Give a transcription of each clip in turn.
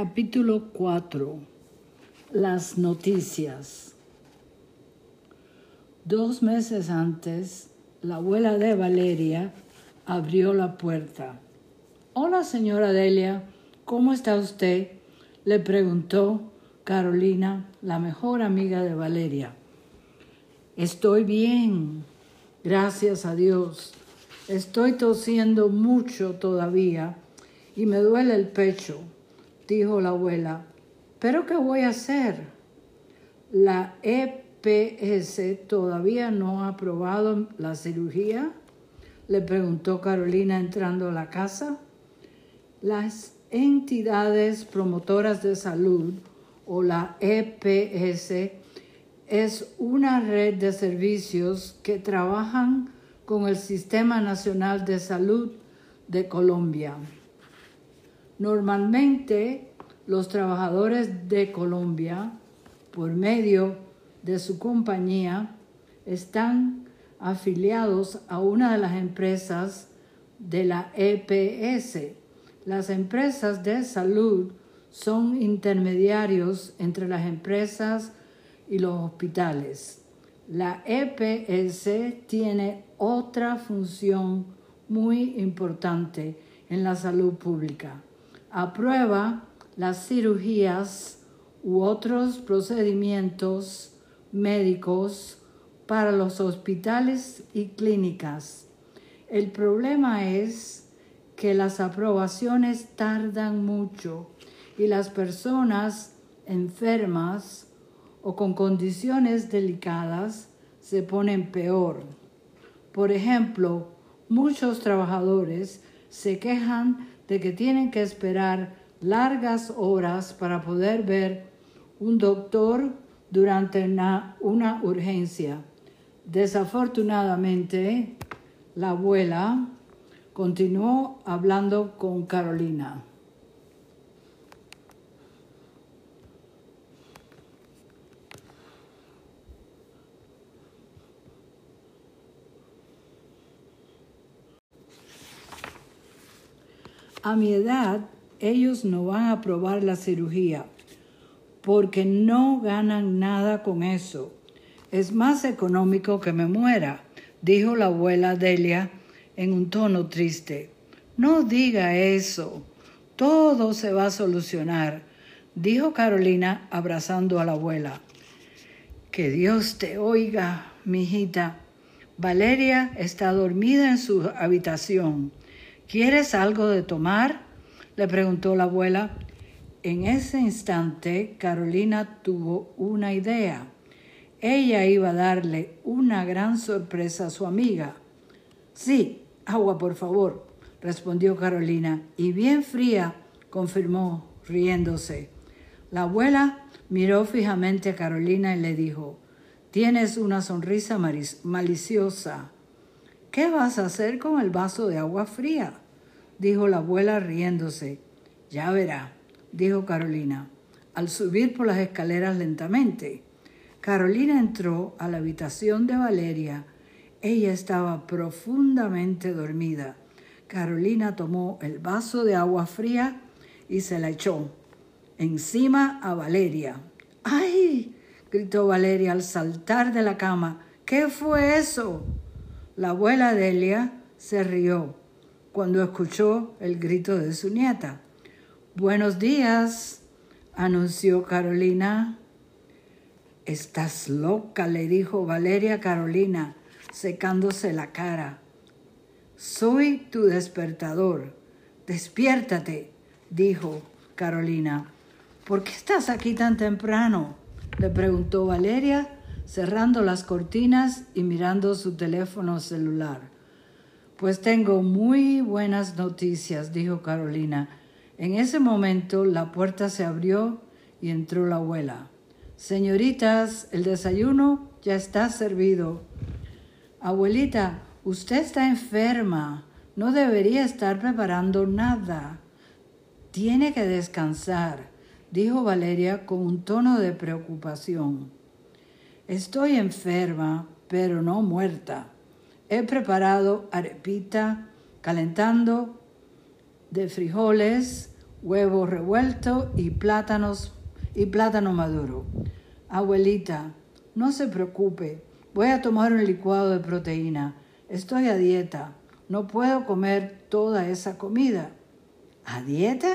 Capítulo 4. Las noticias. Dos meses antes, la abuela de Valeria abrió la puerta. Hola, señora Delia, ¿cómo está usted? le preguntó Carolina, la mejor amiga de Valeria. Estoy bien, gracias a Dios. Estoy tosiendo mucho todavía y me duele el pecho dijo la abuela. ¿Pero qué voy a hacer? La EPS todavía no ha aprobado la cirugía, le preguntó Carolina entrando a la casa. Las entidades promotoras de salud o la EPS es una red de servicios que trabajan con el Sistema Nacional de Salud de Colombia. Normalmente los trabajadores de Colombia, por medio de su compañía, están afiliados a una de las empresas de la EPS. Las empresas de salud son intermediarios entre las empresas y los hospitales. La EPS tiene otra función muy importante en la salud pública aprueba las cirugías u otros procedimientos médicos para los hospitales y clínicas. El problema es que las aprobaciones tardan mucho y las personas enfermas o con condiciones delicadas se ponen peor. Por ejemplo, muchos trabajadores se quejan de que tienen que esperar largas horas para poder ver un doctor durante una, una urgencia. Desafortunadamente, la abuela continuó hablando con Carolina. A mi edad ellos no van a aprobar la cirugía porque no ganan nada con eso. Es más económico que me muera, dijo la abuela Delia en un tono triste. No diga eso. Todo se va a solucionar, dijo Carolina abrazando a la abuela. Que Dios te oiga, mijita. Valeria está dormida en su habitación. ¿Quieres algo de tomar? le preguntó la abuela. En ese instante Carolina tuvo una idea. Ella iba a darle una gran sorpresa a su amiga. Sí, agua, por favor, respondió Carolina, y bien fría, confirmó, riéndose. La abuela miró fijamente a Carolina y le dijo, Tienes una sonrisa maliciosa. ¿Qué vas a hacer con el vaso de agua fría? dijo la abuela riéndose. Ya verá, dijo Carolina, al subir por las escaleras lentamente. Carolina entró a la habitación de Valeria. Ella estaba profundamente dormida. Carolina tomó el vaso de agua fría y se la echó encima a Valeria. ¡Ay! gritó Valeria al saltar de la cama. ¿Qué fue eso? La abuela Delia se rió cuando escuchó el grito de su nieta. Buenos días, anunció Carolina. Estás loca, le dijo Valeria Carolina, secándose la cara. Soy tu despertador. Despiértate, dijo Carolina. ¿Por qué estás aquí tan temprano? le preguntó Valeria, cerrando las cortinas y mirando su teléfono celular. Pues tengo muy buenas noticias, dijo Carolina. En ese momento la puerta se abrió y entró la abuela. Señoritas, el desayuno ya está servido. Abuelita, usted está enferma. No debería estar preparando nada. Tiene que descansar dijo Valeria con un tono de preocupación. Estoy enferma, pero no muerta. He preparado arepita calentando de frijoles, huevo revuelto y plátanos y plátano maduro. Abuelita, no se preocupe, voy a tomar un licuado de proteína. Estoy a dieta, no puedo comer toda esa comida. ¿A dieta?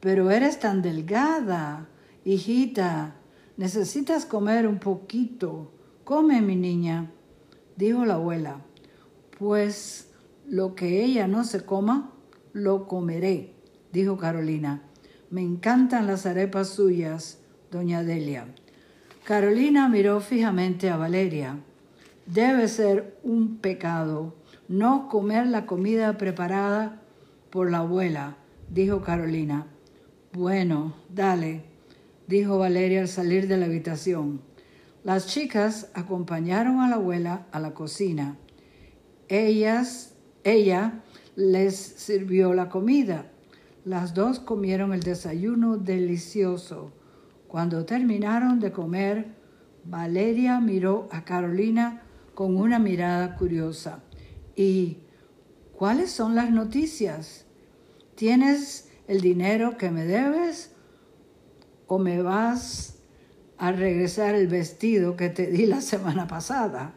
Pero eres tan delgada, hijita, necesitas comer un poquito. Come, mi niña, dijo la abuela. Pues lo que ella no se coma, lo comeré, dijo Carolina. Me encantan las arepas suyas, doña Delia. Carolina miró fijamente a Valeria. Debe ser un pecado no comer la comida preparada por la abuela, dijo Carolina. Bueno, dale, dijo Valeria al salir de la habitación. Las chicas acompañaron a la abuela a la cocina. Ellas, ella les sirvió la comida. Las dos comieron el desayuno delicioso. Cuando terminaron de comer, Valeria miró a Carolina con una mirada curiosa. ¿Y cuáles son las noticias? ¿Tienes el dinero que me debes o me vas a regresar el vestido que te di la semana pasada?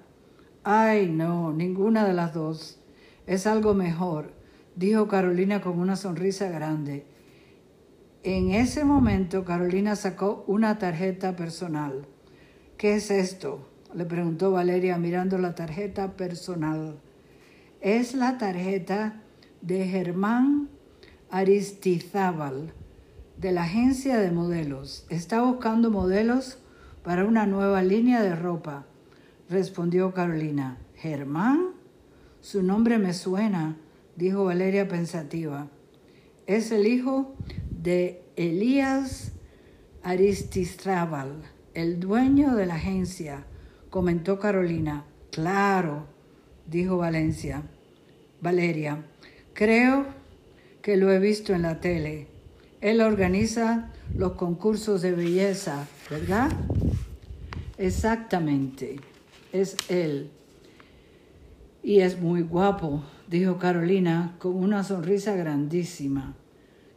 Ay, no, ninguna de las dos. Es algo mejor, dijo Carolina con una sonrisa grande. En ese momento Carolina sacó una tarjeta personal. ¿Qué es esto? le preguntó Valeria mirando la tarjeta personal es la tarjeta de Germán Aristizábal de la agencia de modelos. Está buscando modelos para una nueva línea de ropa, respondió Carolina. ¿Germán? Su nombre me suena, dijo Valeria pensativa. Es el hijo de Elías Aristizábal, el dueño de la agencia, comentó Carolina. Claro, dijo Valencia. Valeria, creo que lo he visto en la tele. Él organiza los concursos de belleza, ¿verdad? Exactamente, es él. Y es muy guapo, dijo Carolina con una sonrisa grandísima.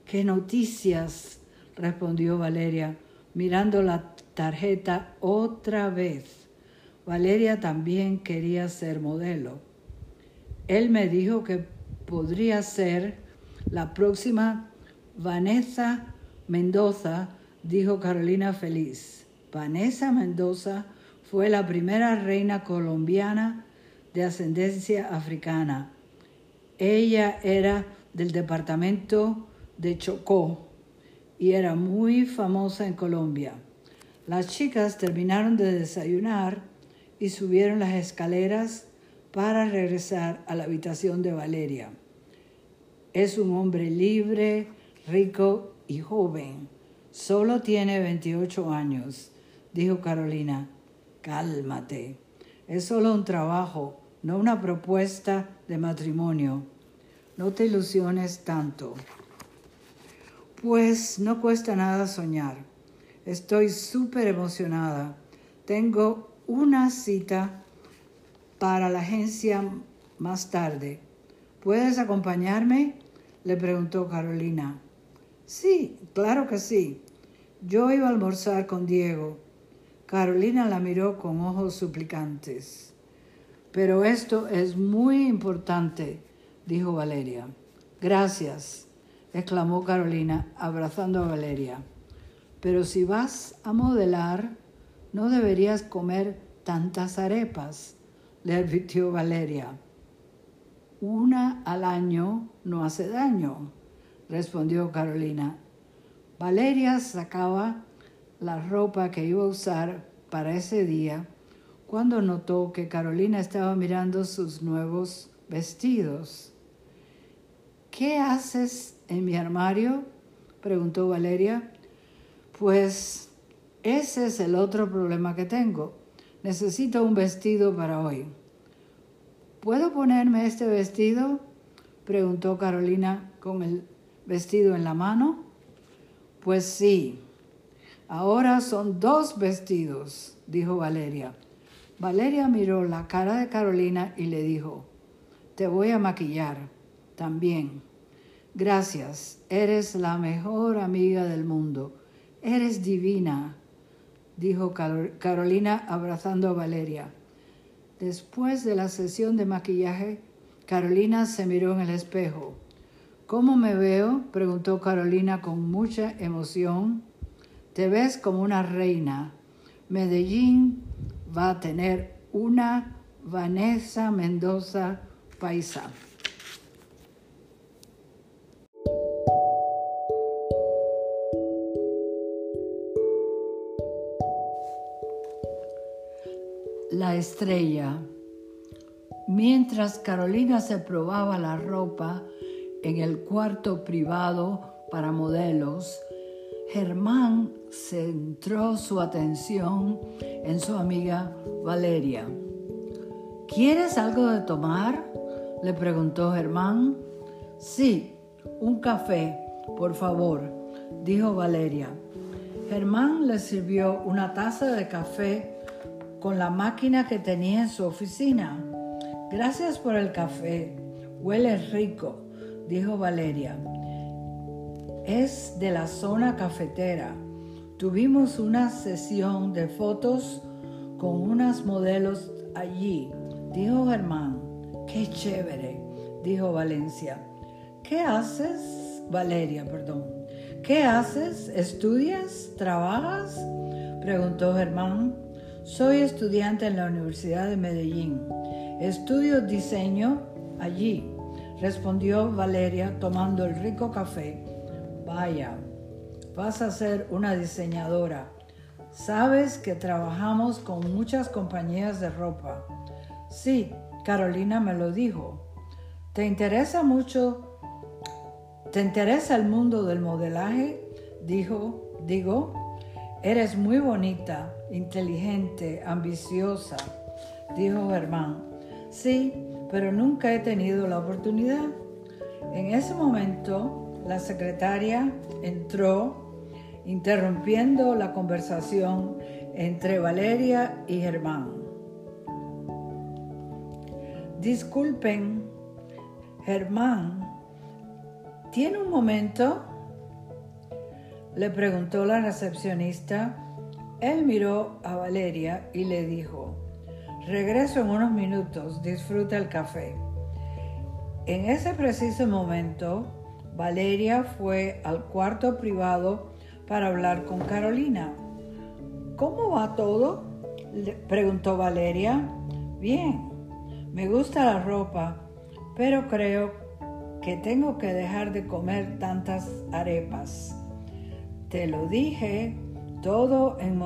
¡Qué noticias! respondió Valeria, mirando la tarjeta otra vez. Valeria también quería ser modelo. Él me dijo que podría ser la próxima Vanessa Mendoza, dijo Carolina feliz. Vanessa Mendoza fue la primera reina colombiana de ascendencia africana. Ella era del departamento de Chocó y era muy famosa en Colombia. Las chicas terminaron de desayunar y subieron las escaleras para regresar a la habitación de Valeria. Es un hombre libre, rico y joven. Solo tiene 28 años, dijo Carolina. Cálmate. Es solo un trabajo, no una propuesta de matrimonio. No te ilusiones tanto. Pues no cuesta nada soñar. Estoy súper emocionada. Tengo una cita para la agencia más tarde. ¿Puedes acompañarme? le preguntó Carolina. Sí, claro que sí. Yo iba a almorzar con Diego. Carolina la miró con ojos suplicantes. Pero esto es muy importante, dijo Valeria. Gracias, exclamó Carolina, abrazando a Valeria. Pero si vas a modelar, no deberías comer tantas arepas le advirtió Valeria. Una al año no hace daño, respondió Carolina. Valeria sacaba la ropa que iba a usar para ese día cuando notó que Carolina estaba mirando sus nuevos vestidos. ¿Qué haces en mi armario? preguntó Valeria. Pues ese es el otro problema que tengo. Necesito un vestido para hoy. ¿Puedo ponerme este vestido? preguntó Carolina con el vestido en la mano. Pues sí. Ahora son dos vestidos, dijo Valeria. Valeria miró la cara de Carolina y le dijo, te voy a maquillar también. Gracias, eres la mejor amiga del mundo. Eres divina, dijo Carolina abrazando a Valeria. Después de la sesión de maquillaje, Carolina se miró en el espejo. ¿Cómo me veo? preguntó Carolina con mucha emoción. Te ves como una reina. Medellín va a tener una Vanessa Mendoza Paisa. La estrella. Mientras Carolina se probaba la ropa en el cuarto privado para modelos, Germán centró su atención en su amiga Valeria. ¿Quieres algo de tomar? le preguntó Germán. Sí, un café, por favor, dijo Valeria. Germán le sirvió una taza de café con la máquina que tenía en su oficina. Gracias por el café, huele rico, dijo Valeria. Es de la zona cafetera. Tuvimos una sesión de fotos con unas modelos allí dijo Germán. Qué chévere, dijo Valencia. ¿Qué haces? Valeria, perdón. ¿Qué haces? ¿Estudias? ¿Trabajas? preguntó Germán. Soy estudiante en la Universidad de Medellín. Estudio diseño allí, respondió Valeria tomando el rico café. Vaya, vas a ser una diseñadora. Sabes que trabajamos con muchas compañías de ropa. Sí, Carolina me lo dijo. ¿Te interesa mucho? ¿Te interesa el mundo del modelaje? Dijo, digo, eres muy bonita, inteligente, ambiciosa, dijo Germán. Sí, pero nunca he tenido la oportunidad. En ese momento, la secretaria entró, interrumpiendo la conversación entre Valeria y Germán. Disculpen, Germán, ¿tiene un momento? Le preguntó la recepcionista. Él miró a Valeria y le dijo, regreso en unos minutos, disfruta el café. En ese preciso momento, Valeria fue al cuarto privado para hablar con Carolina. ¿Cómo va todo? Le preguntó Valeria. Bien, me gusta la ropa, pero creo que tengo que dejar de comer tantas arepas. Te lo dije, todo en,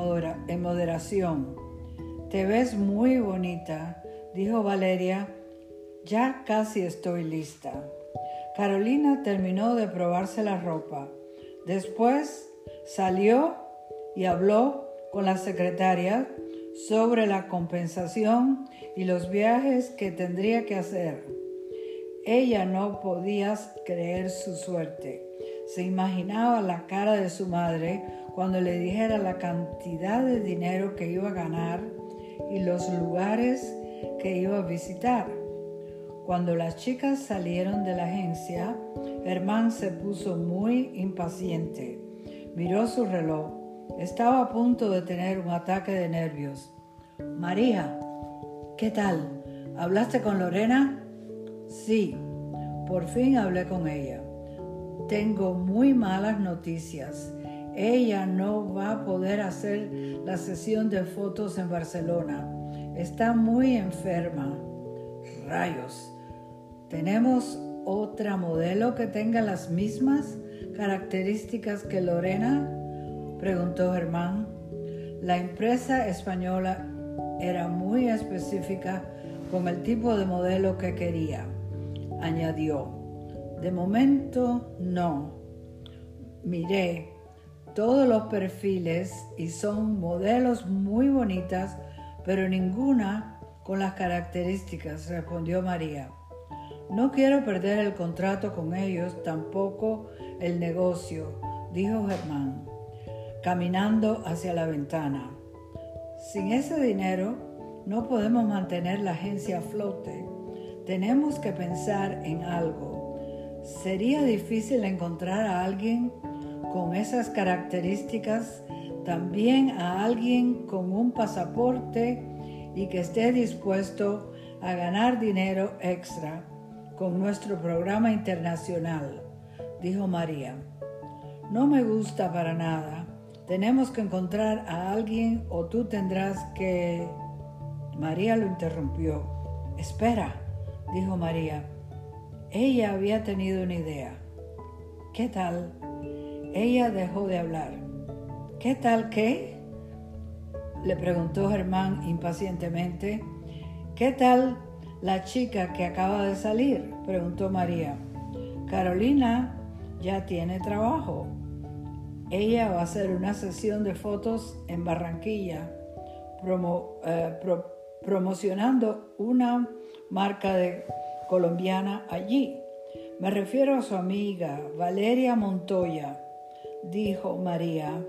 en moderación. Te ves muy bonita, dijo Valeria. Ya casi estoy lista. Carolina terminó de probarse la ropa. Después salió y habló con la secretaria sobre la compensación y los viajes que tendría que hacer. Ella no podía creer su suerte. Se imaginaba la cara de su madre cuando le dijera la cantidad de dinero que iba a ganar y los lugares que iba a visitar. Cuando las chicas salieron de la agencia, Germán se puso muy impaciente. Miró su reloj estaba a punto de tener un ataque de nervios. María, ¿qué tal? ¿Hablaste con Lorena? Sí, por fin hablé con ella. Tengo muy malas noticias. Ella no va a poder hacer la sesión de fotos en Barcelona. Está muy enferma. Rayos. ¿Tenemos otra modelo que tenga las mismas características que Lorena? preguntó Germán. La empresa española era muy específica con el tipo de modelo que quería. Añadió, de momento no. Miré todos los perfiles y son modelos muy bonitas, pero ninguna con las características, respondió María. No quiero perder el contrato con ellos, tampoco el negocio, dijo Germán caminando hacia la ventana. Sin ese dinero no podemos mantener la agencia a flote. Tenemos que pensar en algo. Sería difícil encontrar a alguien con esas características, también a alguien con un pasaporte y que esté dispuesto a ganar dinero extra con nuestro programa internacional, dijo María. No me gusta para nada. Tenemos que encontrar a alguien o tú tendrás que... María lo interrumpió. Espera, dijo María. Ella había tenido una idea. ¿Qué tal? Ella dejó de hablar. ¿Qué tal qué? Le preguntó Germán impacientemente. ¿Qué tal la chica que acaba de salir? preguntó María. Carolina ya tiene trabajo. Ella va a hacer una sesión de fotos en Barranquilla, eh, promocionando una marca de colombiana allí. Me refiero a su amiga Valeria Montoya, dijo María,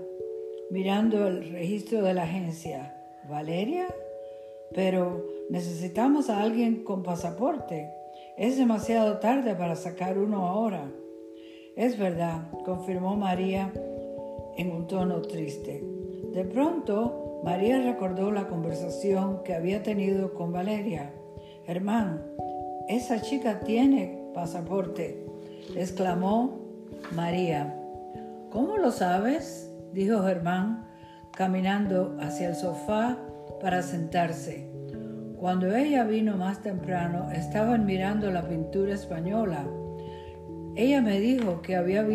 mirando el registro de la agencia. ¿Valeria? Pero necesitamos a alguien con pasaporte. Es demasiado tarde para sacar uno ahora. Es verdad, confirmó María en un tono triste. De pronto, María recordó la conversación que había tenido con Valeria. Germán, esa chica tiene pasaporte, exclamó María. ¿Cómo lo sabes? dijo Germán, caminando hacia el sofá para sentarse. Cuando ella vino más temprano, estaban mirando la pintura española. Ella me dijo que había,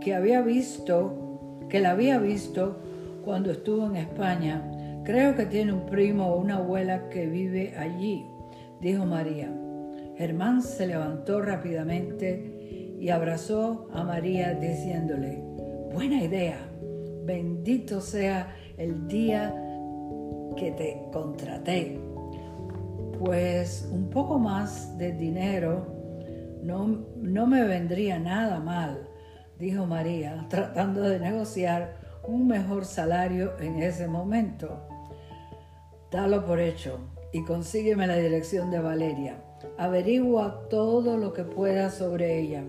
que había visto, que la había visto cuando estuvo en España. Creo que tiene un primo o una abuela que vive allí, dijo María. Germán se levantó rápidamente y abrazó a María diciéndole, buena idea, bendito sea el día que te contraté. Pues un poco más de dinero no, no me vendría nada mal, dijo María, tratando de negociar un mejor salario en ese momento. Dalo por hecho y consígueme la dirección de Valeria. Averigua todo lo que pueda sobre ella.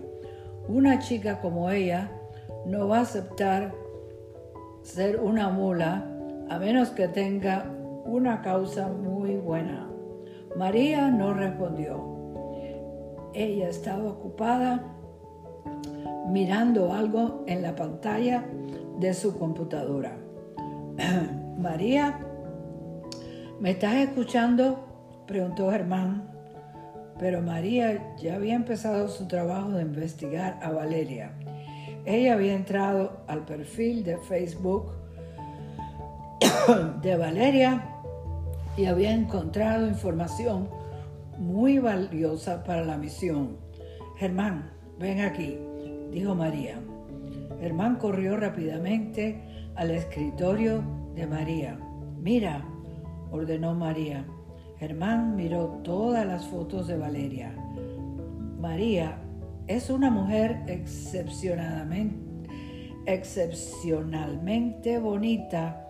Una chica como ella no va a aceptar ser una mula a menos que tenga una causa muy buena. María no respondió. Ella estaba ocupada mirando algo en la pantalla de su computadora. María, ¿me estás escuchando? preguntó Germán pero María ya había empezado su trabajo de investigar a Valeria. Ella había entrado al perfil de Facebook de Valeria y había encontrado información muy valiosa para la misión. Germán, ven aquí, dijo María. Germán corrió rápidamente al escritorio de María. Mira, ordenó María. Germán miró todas las fotos de Valeria. María es una mujer excepcionalmente, bonita,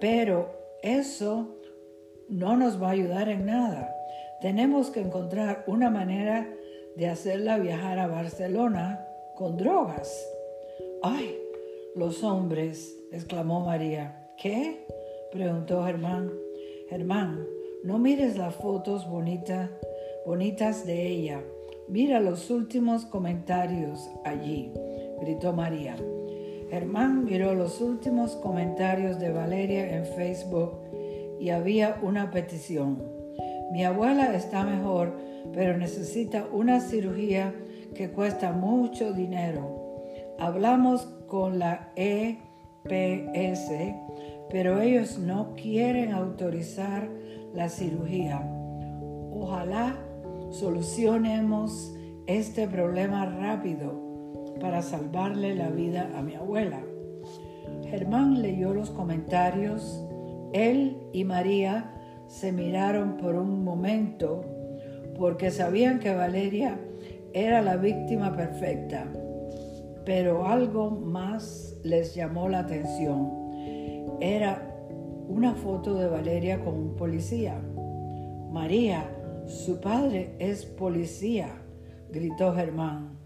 pero eso no nos va a ayudar en nada. Tenemos que encontrar una manera de hacerla viajar a Barcelona con drogas. ¡Ay! Los hombres, exclamó María. ¿Qué? preguntó Germán. Germán, no mires las fotos bonitas, bonitas de ella. Mira los últimos comentarios allí, gritó María. Germán miró los últimos comentarios de Valeria en Facebook y había una petición. Mi abuela está mejor, pero necesita una cirugía que cuesta mucho dinero. Hablamos con la EPS, pero ellos no quieren autorizar la cirugía. Ojalá solucionemos este problema rápido para salvarle la vida a mi abuela. Germán leyó los comentarios. Él y María se miraron por un momento porque sabían que Valeria era la víctima perfecta. Pero algo más les llamó la atención. Era una foto de Valeria con un policía. María, su padre es policía, gritó Germán.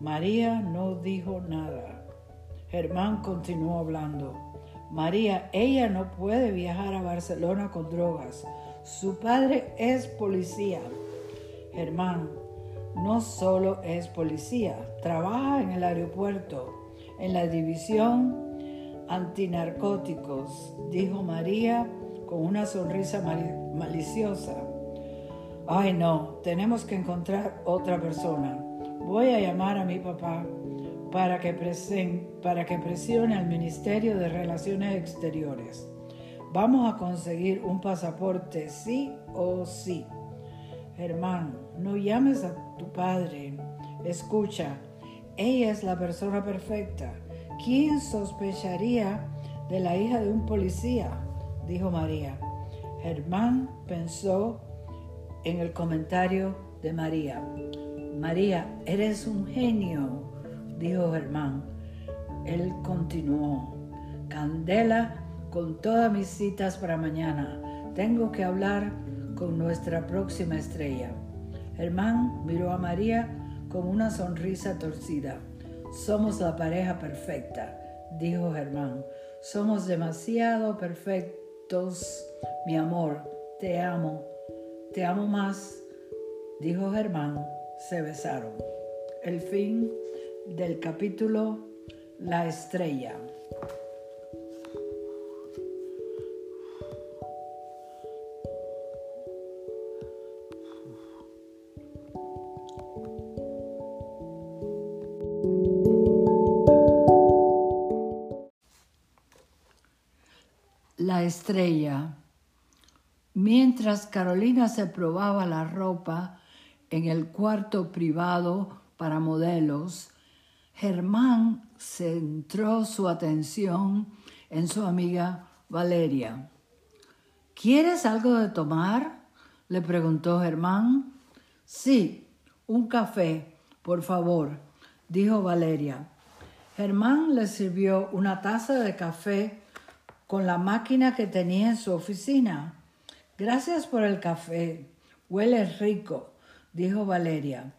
María no dijo nada. Germán continuó hablando. María, ella no puede viajar a Barcelona con drogas. Su padre es policía. Germán, no solo es policía, trabaja en el aeropuerto, en la división antinarcóticos, dijo María con una sonrisa maliciosa. Ay no, tenemos que encontrar otra persona. Voy a llamar a mi papá para que, para que presione al Ministerio de Relaciones Exteriores. Vamos a conseguir un pasaporte sí o sí. Hermano, no llames a tu padre. Escucha, ella es la persona perfecta. ¿Quién sospecharía de la hija de un policía? dijo María. Germán pensó en el comentario de María. María, eres un genio, dijo Germán. Él continuó. Candela, con todas mis citas para mañana. Tengo que hablar con nuestra próxima estrella. Germán miró a María con una sonrisa torcida. Somos la pareja perfecta, dijo Germán. Somos demasiado perfectos, mi amor. Te amo. Te amo más, dijo Germán se besaron. El fin del capítulo La estrella. La estrella. Mientras Carolina se probaba la ropa, en el cuarto privado para modelos, Germán centró su atención en su amiga Valeria. ¿Quieres algo de tomar? le preguntó Germán. Sí, un café, por favor, dijo Valeria. Germán le sirvió una taza de café con la máquina que tenía en su oficina. Gracias por el café. Huele rico dijo Valeria.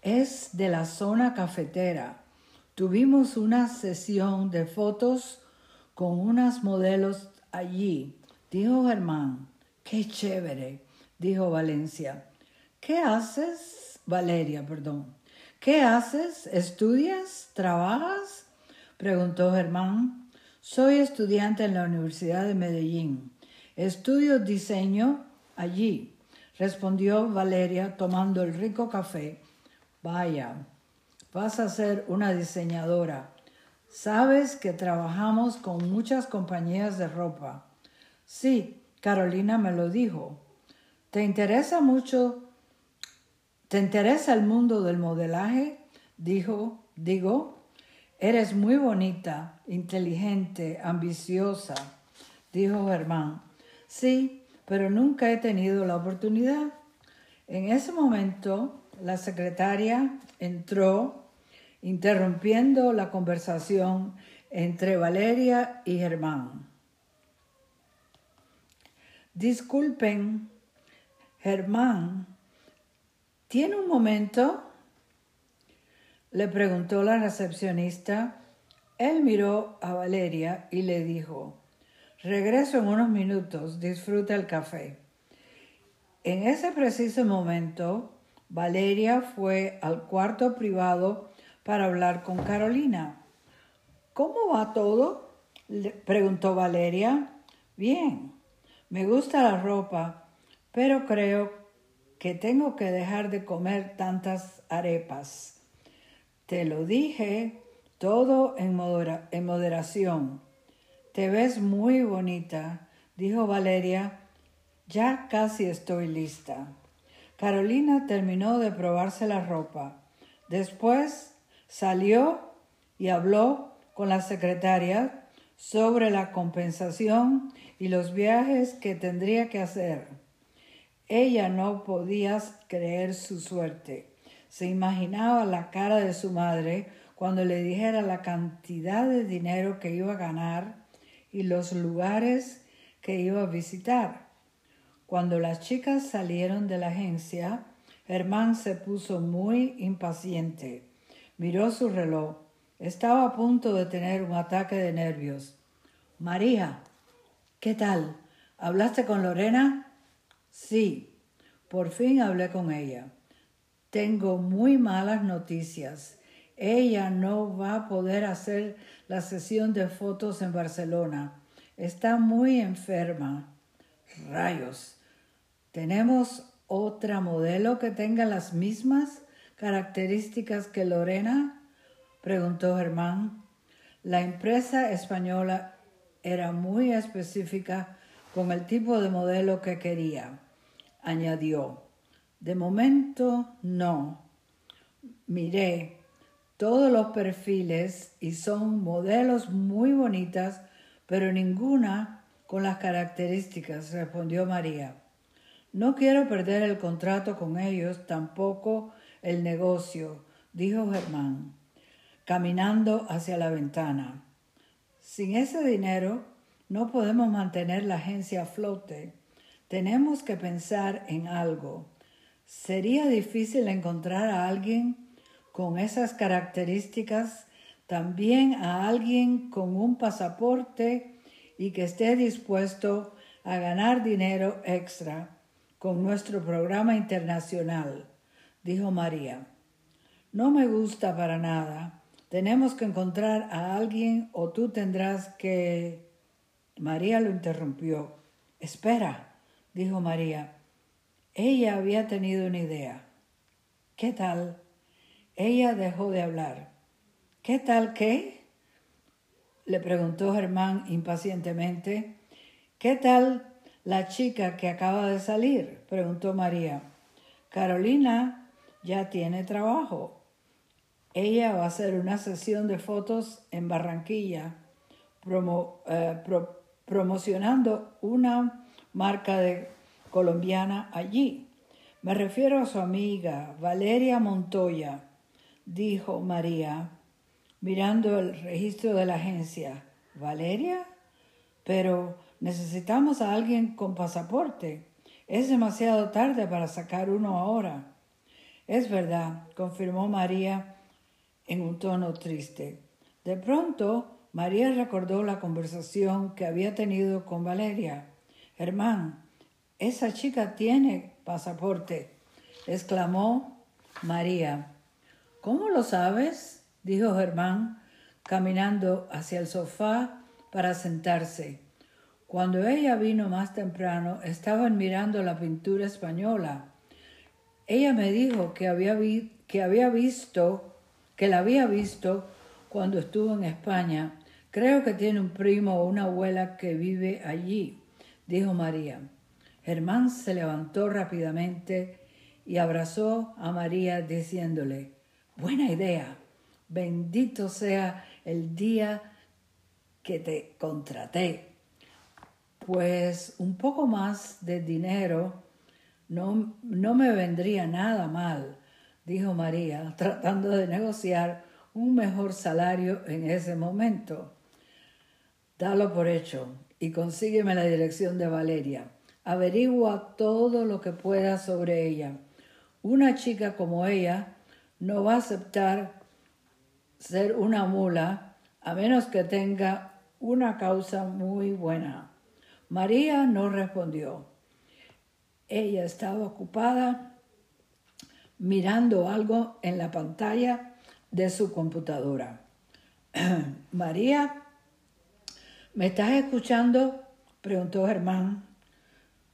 Es de la zona cafetera. Tuvimos una sesión de fotos con unas modelos allí, dijo Germán. Qué chévere, dijo Valencia. ¿Qué haces? Valeria, perdón. ¿Qué haces? ¿Estudias? ¿Trabajas? preguntó Germán. Soy estudiante en la Universidad de Medellín. Estudio diseño allí respondió Valeria tomando el rico café. Vaya, vas a ser una diseñadora. Sabes que trabajamos con muchas compañías de ropa. Sí, Carolina me lo dijo. ¿Te interesa mucho? ¿Te interesa el mundo del modelaje? Dijo, digo, eres muy bonita, inteligente, ambiciosa, dijo Germán. Sí, pero nunca he tenido la oportunidad. En ese momento, la secretaria entró interrumpiendo la conversación entre Valeria y Germán. Disculpen, Germán, ¿tiene un momento? Le preguntó la recepcionista. Él miró a Valeria y le dijo, Regreso en unos minutos, disfruta el café. En ese preciso momento, Valeria fue al cuarto privado para hablar con Carolina. ¿Cómo va todo? Le preguntó Valeria. Bien, me gusta la ropa, pero creo que tengo que dejar de comer tantas arepas. Te lo dije, todo en, moderación. Te ves muy bonita, dijo Valeria. Ya casi estoy lista. Carolina terminó de probarse la ropa. Después salió y habló con la secretaria sobre la compensación y los viajes que tendría que hacer. Ella no podía creer su suerte. Se imaginaba la cara de su madre cuando le dijera la cantidad de dinero que iba a ganar y los lugares que iba a visitar. Cuando las chicas salieron de la agencia, Germán se puso muy impaciente. Miró su reloj. Estaba a punto de tener un ataque de nervios. María, ¿qué tal? ¿Hablaste con Lorena? Sí, por fin hablé con ella. Tengo muy malas noticias. Ella no va a poder hacer la sesión de fotos en Barcelona. Está muy enferma. Rayos. ¿Tenemos otra modelo que tenga las mismas características que Lorena? preguntó Germán. La empresa española era muy específica con el tipo de modelo que quería, añadió. De momento no. Miré todos los perfiles y son modelos muy bonitas, pero ninguna con las características, respondió María. No quiero perder el contrato con ellos, tampoco el negocio, dijo Germán, caminando hacia la ventana. Sin ese dinero no podemos mantener la agencia a flote. Tenemos que pensar en algo. Sería difícil encontrar a alguien con esas características, también a alguien con un pasaporte y que esté dispuesto a ganar dinero extra con nuestro programa internacional, dijo María. No me gusta para nada. Tenemos que encontrar a alguien o tú tendrás que... María lo interrumpió. Espera, dijo María. Ella había tenido una idea. ¿Qué tal? Ella dejó de hablar. ¿Qué tal qué? le preguntó Germán impacientemente. ¿Qué tal la chica que acaba de salir? preguntó María. Carolina ya tiene trabajo. Ella va a hacer una sesión de fotos en Barranquilla, eh, promocionando una marca de colombiana allí. Me refiero a su amiga Valeria Montoya, dijo María, mirando el registro de la agencia. ¿Valeria? Pero necesitamos a alguien con pasaporte. Es demasiado tarde para sacar uno ahora. Es verdad, confirmó María en un tono triste. De pronto, María recordó la conversación que había tenido con Valeria. Germán, esa chica tiene pasaporte, exclamó María. ¿Cómo lo sabes? dijo Germán, caminando hacia el sofá para sentarse. Cuando ella vino más temprano, estaban mirando la pintura española. Ella me dijo que había, que había visto, que la había visto cuando estuvo en España. Creo que tiene un primo o una abuela que vive allí, dijo María. Germán se levantó rápidamente y abrazó a María diciéndole, Buena idea, bendito sea el día que te contraté. Pues un poco más de dinero no, no me vendría nada mal, dijo María, tratando de negociar un mejor salario en ese momento. Dalo por hecho y consígueme la dirección de Valeria. Averigua todo lo que pueda sobre ella. Una chica como ella no va a aceptar ser una mula a menos que tenga una causa muy buena. María no respondió. Ella estaba ocupada mirando algo en la pantalla de su computadora. María, ¿me estás escuchando? preguntó Germán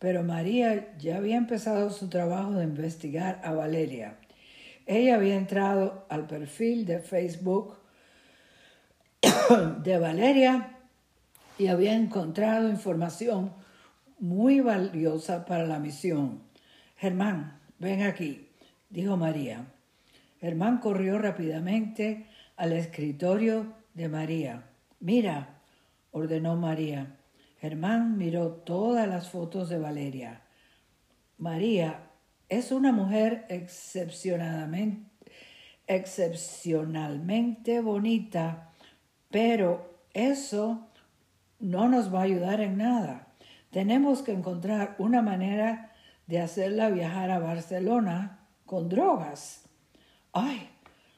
pero María ya había empezado su trabajo de investigar a Valeria. Ella había entrado al perfil de Facebook de Valeria y había encontrado información muy valiosa para la misión. Germán, ven aquí, dijo María. Germán corrió rápidamente al escritorio de María. Mira, ordenó María. Germán miró todas las fotos de Valeria. María es una mujer excepcionalmente, bonita, pero eso no nos va a ayudar en nada. Tenemos que encontrar una manera de hacerla viajar a Barcelona con drogas. ¡Ay!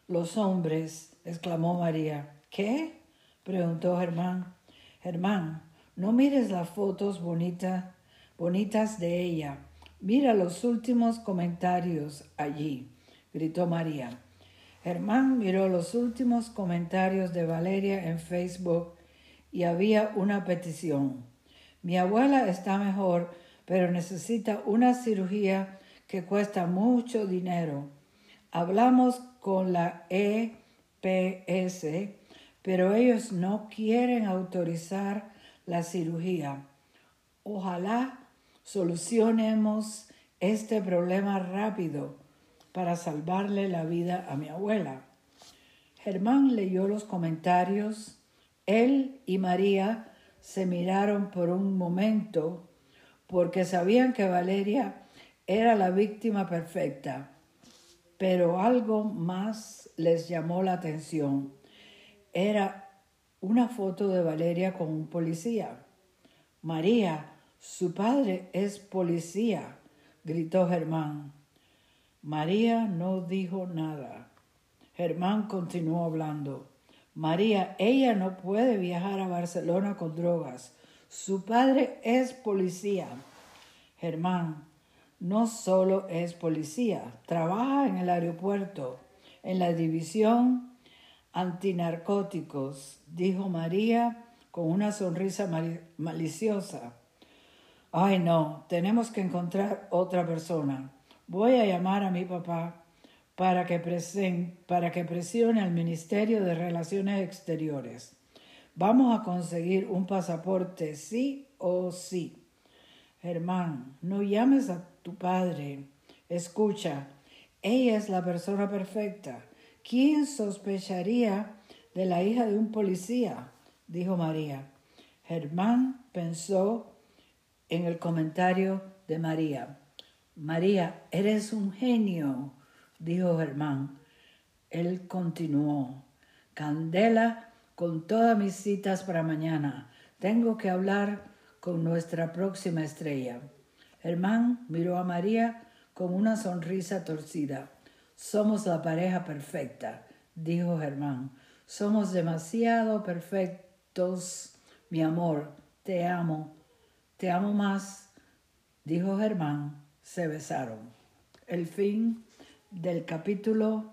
Los hombres, exclamó María. ¿Qué? preguntó Germán. Germán, no mires las fotos bonitas, bonitas de ella. Mira los últimos comentarios allí, gritó María. Germán miró los últimos comentarios de Valeria en Facebook y había una petición. Mi abuela está mejor, pero necesita una cirugía que cuesta mucho dinero. Hablamos con la EPS, pero ellos no quieren autorizar la cirugía. Ojalá solucionemos este problema rápido para salvarle la vida a mi abuela. Germán leyó los comentarios. Él y María se miraron por un momento porque sabían que Valeria era la víctima perfecta. Pero algo más les llamó la atención. Era una foto de Valeria con un policía. María, su padre es policía, gritó Germán. María no dijo nada. Germán continuó hablando. María, ella no puede viajar a Barcelona con drogas. Su padre es policía. Germán, no solo es policía, trabaja en el aeropuerto, en la división antinarcóticos, dijo María con una sonrisa maliciosa. Ay, no, tenemos que encontrar otra persona. Voy a llamar a mi papá para que, para que presione al Ministerio de Relaciones Exteriores. Vamos a conseguir un pasaporte sí o sí. Germán, no llames a tu padre. Escucha, ella es la persona perfecta. ¿Quién sospecharía de la hija de un policía? dijo María. Germán pensó en el comentario de María. María, eres un genio dijo Germán. Él continuó. Candela, con todas mis citas para mañana. Tengo que hablar con nuestra próxima estrella. Germán miró a María con una sonrisa torcida. Somos la pareja perfecta, dijo Germán. Somos demasiado perfectos, mi amor. Te amo. Te amo más, dijo Germán. Se besaron. El fin del capítulo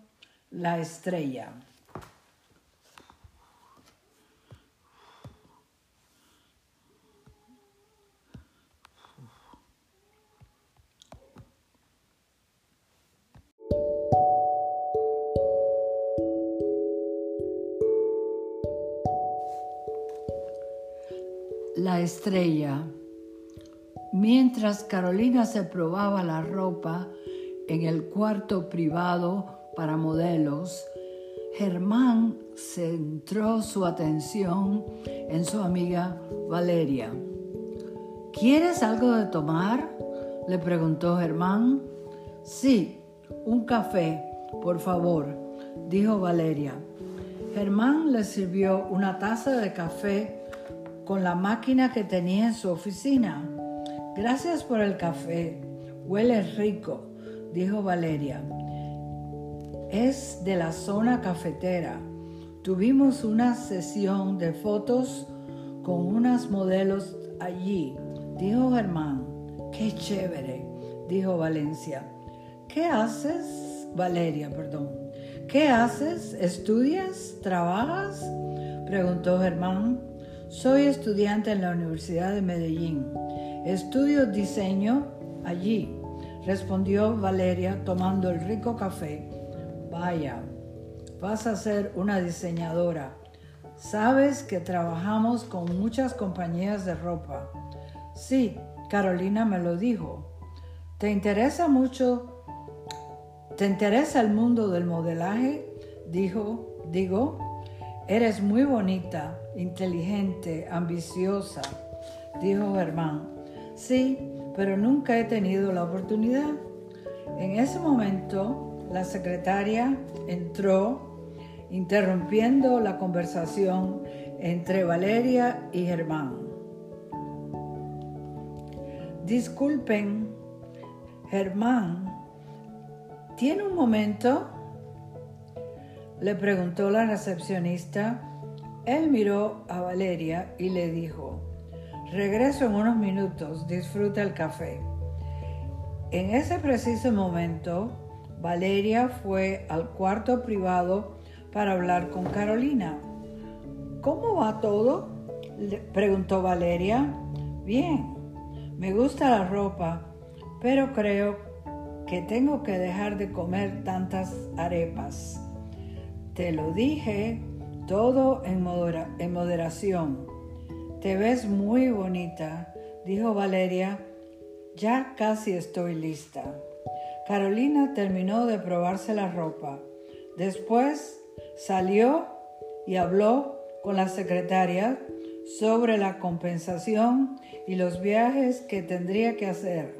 La estrella. La estrella. Mientras Carolina se probaba la ropa, en el cuarto privado para modelos, Germán centró su atención en su amiga Valeria. ¿Quieres algo de tomar? le preguntó Germán. Sí, un café, por favor, dijo Valeria. Germán le sirvió una taza de café con la máquina que tenía en su oficina. Gracias por el café, huele rico dijo Valeria. Es de la zona cafetera. Tuvimos una sesión de fotos con unas modelos allí, dijo Germán. Qué chévere, dijo Valencia. ¿Qué haces? Valeria, perdón. ¿Qué haces? ¿Estudias? ¿Trabajas? preguntó Germán. Soy estudiante en la Universidad de Medellín. Estudio diseño allí respondió Valeria tomando el rico café. Vaya, vas a ser una diseñadora. Sabes que trabajamos con muchas compañías de ropa. Sí, Carolina me lo dijo. ¿Te interesa mucho? ¿Te interesa el mundo del modelaje? Dijo, digo, eres muy bonita, inteligente, ambiciosa, dijo Germán. Sí, pero nunca he tenido la oportunidad. En ese momento, la secretaria entró interrumpiendo la conversación entre Valeria y Germán. Disculpen, Germán ¿Tiene un momento? Le preguntó la recepcionista. Él miró a Valeria y le dijo, regreso en unos minutos, disfruta el café. En ese preciso momento, Valeria fue al cuarto privado para hablar con Carolina. ¿Cómo va todo? Le preguntó Valeria. Bien, me gusta la ropa, pero creo que tengo que dejar de comer tantas arepas. Te lo dije, todo en, en moderación. Te ves muy bonita, dijo Valeria. Ya casi estoy lista. Carolina terminó de probarse la ropa. Después salió y habló con la secretaria sobre la compensación y los viajes que tendría que hacer.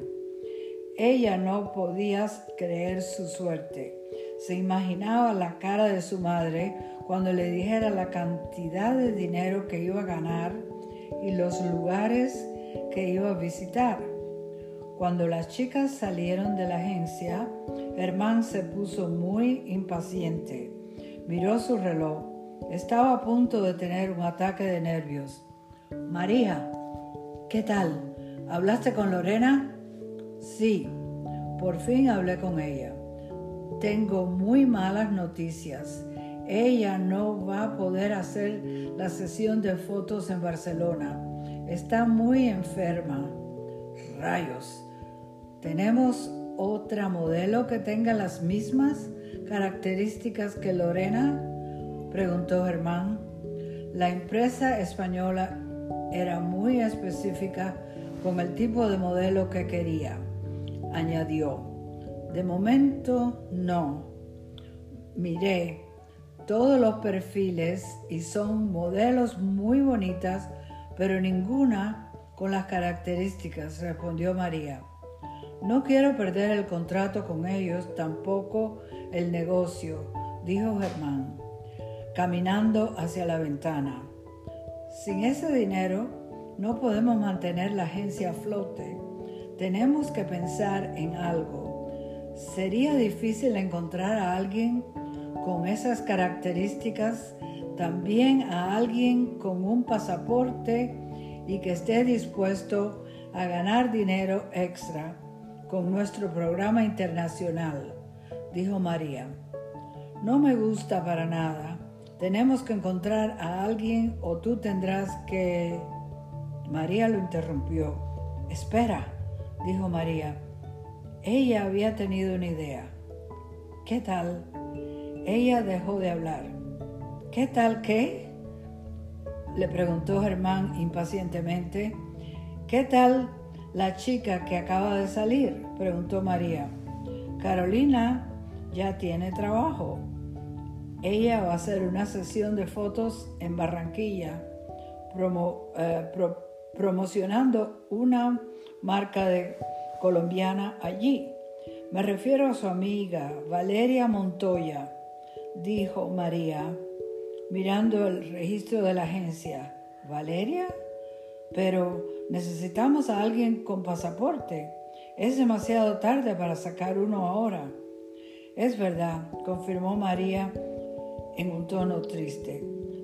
Ella no podía creer su suerte. Se imaginaba la cara de su madre cuando le dijera la cantidad de dinero que iba a ganar y los lugares que iba a visitar. Cuando las chicas salieron de la agencia, Herman se puso muy impaciente. Miró su reloj. Estaba a punto de tener un ataque de nervios. María, ¿qué tal? ¿Hablaste con Lorena? Sí, por fin hablé con ella. Tengo muy malas noticias. Ella no va a poder hacer la sesión de fotos en Barcelona. Está muy enferma. Rayos. ¿Tenemos otra modelo que tenga las mismas características que Lorena? Preguntó Germán. La empresa española era muy específica con el tipo de modelo que quería. Añadió, de momento no. Miré todos los perfiles y son modelos muy bonitas, pero ninguna con las características, respondió María. No quiero perder el contrato con ellos, tampoco el negocio, dijo Germán, caminando hacia la ventana. Sin ese dinero no podemos mantener la agencia a flote. Tenemos que pensar en algo. Sería difícil encontrar a alguien con esas características, también a alguien con un pasaporte y que esté dispuesto a ganar dinero extra con nuestro programa internacional, dijo María. No me gusta para nada. Tenemos que encontrar a alguien o tú tendrás que... María lo interrumpió. Espera, dijo María. Ella había tenido una idea. ¿Qué tal? Ella dejó de hablar. ¿Qué tal qué? Le preguntó Germán impacientemente. ¿Qué tal la chica que acaba de salir? preguntó María. Carolina ya tiene trabajo. Ella va a hacer una sesión de fotos en Barranquilla, eh, promocionando una marca de colombiana allí. Me refiero a su amiga Valeria Montoya, dijo María, mirando el registro de la agencia. ¿Valeria? Pero necesitamos a alguien con pasaporte. Es demasiado tarde para sacar uno ahora. Es verdad, confirmó María en un tono triste.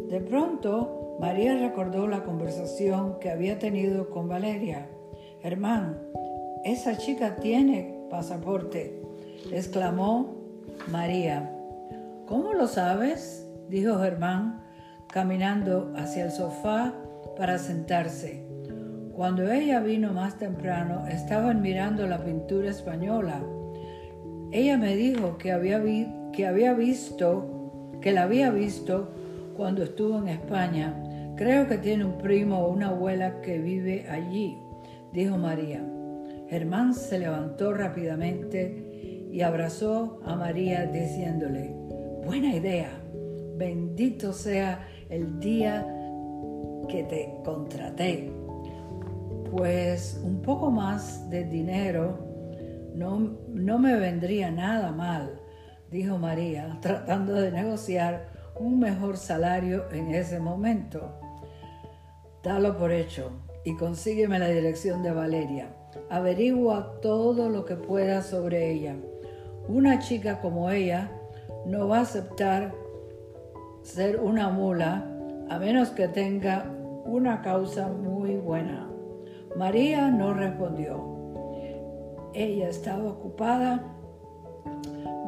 De pronto, María recordó la conversación que había tenido con Valeria. Germán, esa chica tiene pasaporte, exclamó María. ¿Cómo lo sabes? dijo Germán, caminando hacia el sofá para sentarse. Cuando ella vino más temprano, estaban mirando la pintura española. Ella me dijo que había, que había visto, que la había visto cuando estuvo en España. Creo que tiene un primo o una abuela que vive allí, dijo María. Germán se levantó rápidamente y abrazó a María diciéndole, buena idea, bendito sea el día que te contraté. Pues un poco más de dinero no, no me vendría nada mal, dijo María, tratando de negociar un mejor salario en ese momento. Dalo por hecho y consígueme la dirección de Valeria. Averigua todo lo que puedas sobre ella. Una chica como ella no va a aceptar ser una mula a menos que tenga una causa muy buena. María no respondió. Ella estaba ocupada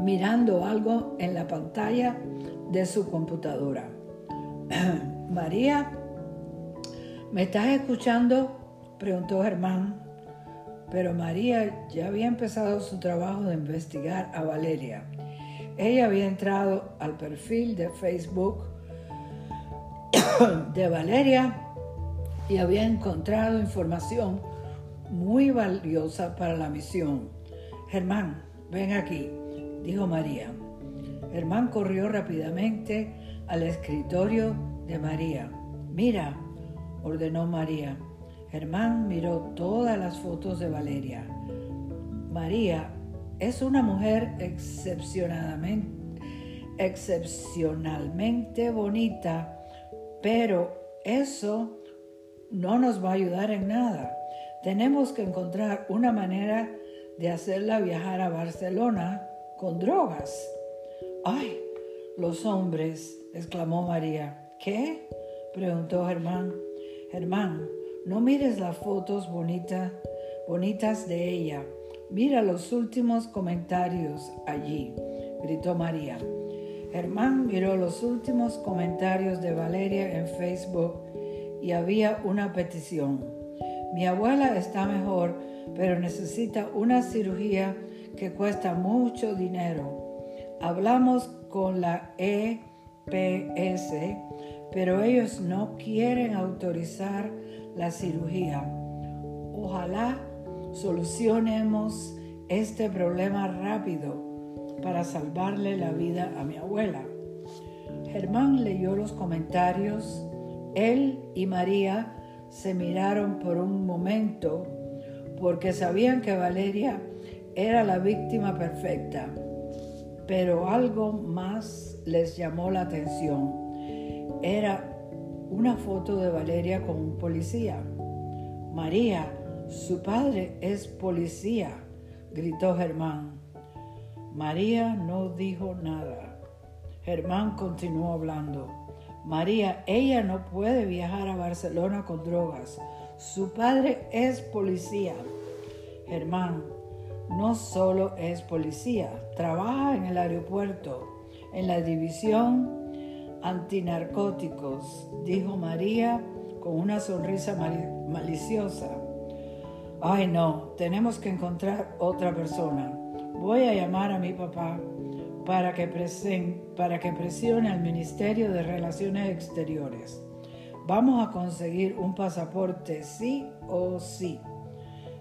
mirando algo en la pantalla de su computadora. María, ¿me estás escuchando? preguntó Germán. Pero María ya había empezado su trabajo de investigar a Valeria. Ella había entrado al perfil de Facebook de Valeria y había encontrado información muy valiosa para la misión. Germán, ven aquí, dijo María. Germán corrió rápidamente al escritorio de María. Mira, ordenó María. Germán miró todas las fotos de Valeria. María es una mujer excepcionalmente, bonita, pero eso no nos va a ayudar en nada. Tenemos que encontrar una manera de hacerla viajar a Barcelona con drogas. ¡Ay! Los hombres, exclamó María. ¿Qué? preguntó Germán. Germán, no mires las fotos bonitas, bonitas de ella. Mira los últimos comentarios allí, gritó María. Germán miró los últimos comentarios de Valeria en Facebook y había una petición. Mi abuela está mejor, pero necesita una cirugía que cuesta mucho dinero. Hablamos con la EPS, pero ellos no quieren autorizar la cirugía. Ojalá solucionemos este problema rápido para salvarle la vida a mi abuela. Germán leyó los comentarios él y María se miraron por un momento porque sabían que Valeria era la víctima perfecta, pero algo más les llamó la atención. Era una foto de Valeria con un policía. María, su padre es policía, gritó Germán. María no dijo nada. Germán continuó hablando. María, ella no puede viajar a Barcelona con drogas. Su padre es policía. Germán, no solo es policía, trabaja en el aeropuerto, en la división antinarcóticos, dijo María con una sonrisa maliciosa. Ay no, tenemos que encontrar otra persona. Voy a llamar a mi papá para que, para que presione al Ministerio de Relaciones Exteriores. Vamos a conseguir un pasaporte sí o sí.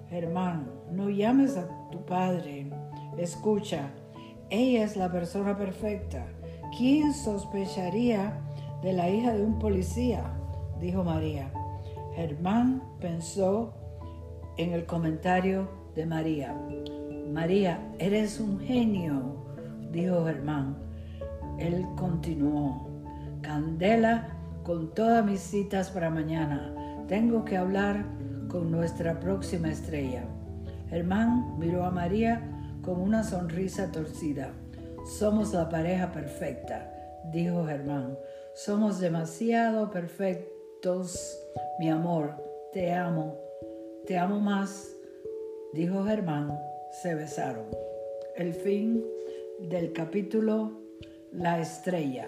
Germán, no llames a tu padre. Escucha, ella es la persona perfecta. ¿Quién sospecharía de la hija de un policía? dijo María. Germán pensó en el comentario de María. María, eres un genio dijo Germán. Él continuó. Candela, con todas mis citas para mañana, tengo que hablar con nuestra próxima estrella. Germán miró a María con una sonrisa torcida. Somos la pareja perfecta, dijo Germán. Somos demasiado perfectos, mi amor. Te amo. Te amo más, dijo Germán. Se besaron. El fin del capítulo La estrella.